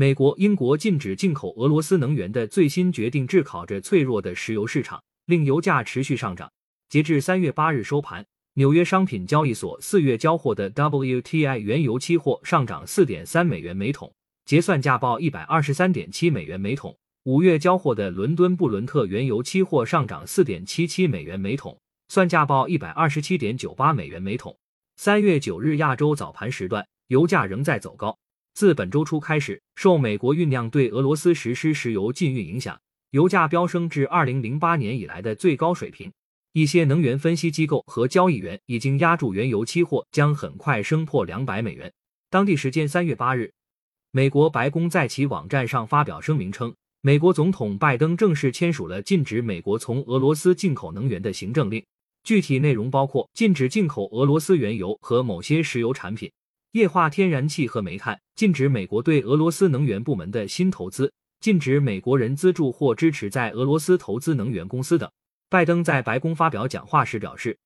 美国、英国禁止进口俄罗斯能源的最新决定炙烤着脆弱的石油市场，令油价持续上涨。截至三月八日收盘，纽约商品交易所四月交货的 WTI 原油期货上涨四点三美元每桶，结算价报一百二十三点七美元每桶。五月交货的伦敦布伦特原油期货上涨四点七七美元每桶，算价报一百二十七点九八美元每桶。三月九日亚洲早盘时段，油价仍在走高。自本周初开始，受美国酝酿对俄罗斯实施石油禁运影响，油价飙升至二零零八年以来的最高水平。一些能源分析机构和交易员已经压住原油期货将很快升破两百美元。当地时间三月八日，美国白宫在其网站上发表声明称。美国总统拜登正式签署了禁止美国从俄罗斯进口能源的行政令，具体内容包括禁止进口俄罗斯原油和某些石油产品、液化天然气和煤炭，禁止美国对俄罗斯能源部门的新投资，禁止美国人资助或支持在俄罗斯投资能源公司等。拜登在白宫发表讲话时表示，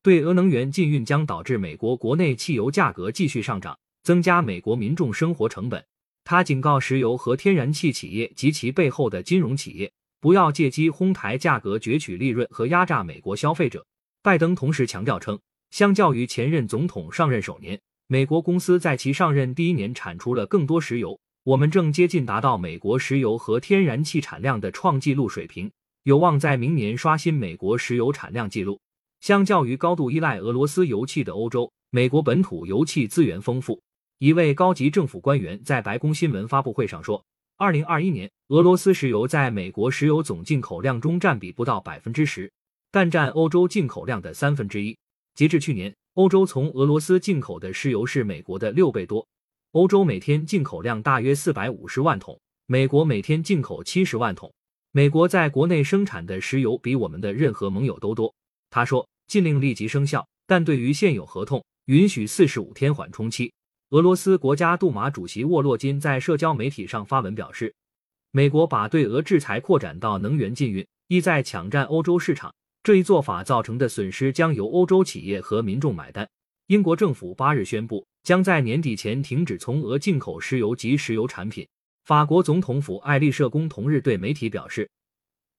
对俄能源禁运将导致美国国内汽油价格继续上涨，增加美国民众生活成本。他警告石油和天然气企业及其背后的金融企业，不要借机哄抬价格、攫取利润和压榨美国消费者。拜登同时强调称，相较于前任总统上任首年，美国公司在其上任第一年产出了更多石油。我们正接近达到美国石油和天然气产量的创纪录水平，有望在明年刷新美国石油产量纪录。相较于高度依赖俄罗斯油气的欧洲，美国本土油气资源丰富。一位高级政府官员在白宫新闻发布会上说，二零二一年俄罗斯石油在美国石油总进口量中占比不到百分之十，但占欧洲进口量的三分之一。截至去年，欧洲从俄罗斯进口的石油是美国的六倍多。欧洲每天进口量大约四百五十万桶，美国每天进口七十万桶。美国在国内生产的石油比我们的任何盟友都多。他说，禁令立即生效，但对于现有合同，允许四十五天缓冲期。俄罗斯国家杜马主席沃洛金在社交媒体上发文表示，美国把对俄制裁扩展到能源禁运，意在抢占欧洲市场。这一做法造成的损失将由欧洲企业和民众买单。英国政府八日宣布，将在年底前停止从俄进口石油及石油产品。法国总统府爱丽舍宫同日对媒体表示，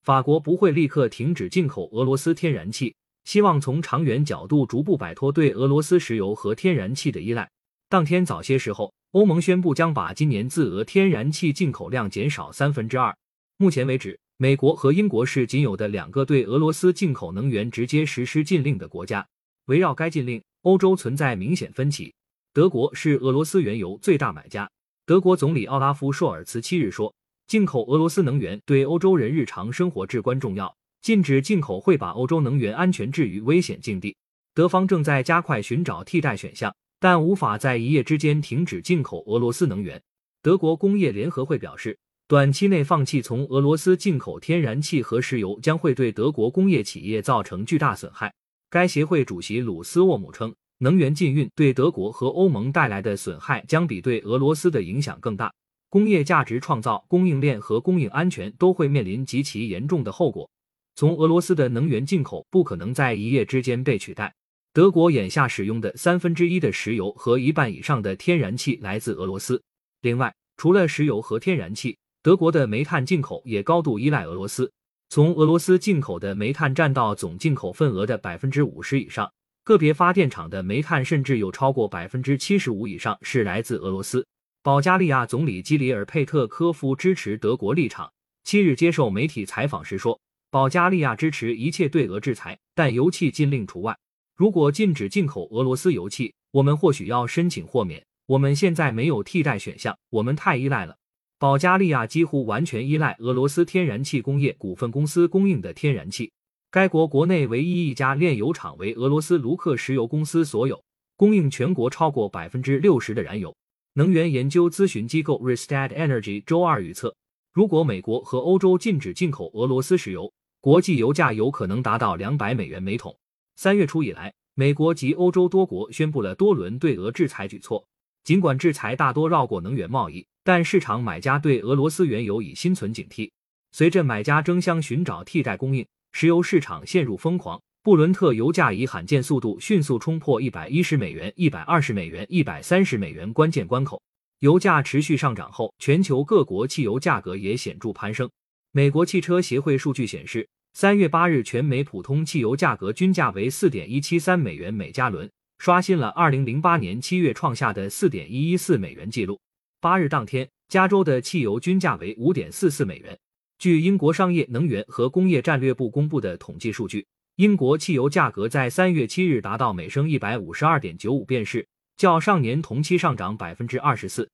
法国不会立刻停止进口俄罗斯天然气，希望从长远角度逐步摆脱对俄罗斯石油和天然气的依赖。当天早些时候，欧盟宣布将把今年自俄天然气进口量减少三分之二。目前为止，美国和英国是仅有的两个对俄罗斯进口能源直接实施禁令的国家。围绕该禁令，欧洲存在明显分歧。德国是俄罗斯原油最大买家。德国总理奥拉夫·朔尔茨七日说：“进口俄罗斯能源对欧洲人日常生活至关重要，禁止进口会把欧洲能源安全置于危险境地。”德方正在加快寻找替代选项。但无法在一夜之间停止进口俄罗斯能源。德国工业联合会表示，短期内放弃从俄罗斯进口天然气和石油将会对德国工业企业造成巨大损害。该协会主席鲁斯沃姆称，能源禁运对德国和欧盟带来的损害将比对俄罗斯的影响更大。工业价值创造、供应链和供应安全都会面临极其严重的后果。从俄罗斯的能源进口不可能在一夜之间被取代。德国眼下使用的三分之一的石油和一半以上的天然气来自俄罗斯。另外，除了石油和天然气，德国的煤炭进口也高度依赖俄罗斯。从俄罗斯进口的煤炭占到总进口份额的百分之五十以上，个别发电厂的煤炭甚至有超过百分之七十五以上是来自俄罗斯。保加利亚总理基里尔佩特科夫支持德国立场。七日接受媒体采访时说，保加利亚支持一切对俄制裁，但油气禁令除外。如果禁止进口俄罗斯油气，我们或许要申请豁免。我们现在没有替代选项，我们太依赖了。保加利亚几乎完全依赖俄罗斯天然气工业股份公司供应的天然气。该国国内唯一一家炼油厂为俄罗斯卢克石油公司所有，供应全国超过百分之六十的燃油。能源研究咨询机构 Rystad Energy 周二预测，如果美国和欧洲禁止进口俄罗斯石油，国际油价有可能达到两百美元每桶。三月初以来，美国及欧洲多国宣布了多轮对俄制裁举措。尽管制裁大多绕过能源贸易，但市场买家对俄罗斯原油已心存警惕。随着买家争相寻找替代供应，石油市场陷入疯狂。布伦特油价以罕见速度迅速冲破一百一十美元、一百二十美元、一百三十美元关键关口。油价持续上涨后，全球各国汽油价格也显著攀升。美国汽车协会数据显示，三月八日全美普通汽油价格均价为四点一七三美元每加仑，刷新了二零零八年七月创下的四点一一四美元纪录。八日当天，加州的汽油均价为五点四四美元。据英国商业能源和工业战略部公布的统计数据，英国汽油价格在三月七日达到每升一百五十二点九五便士，较上年同期上涨百分之二十四。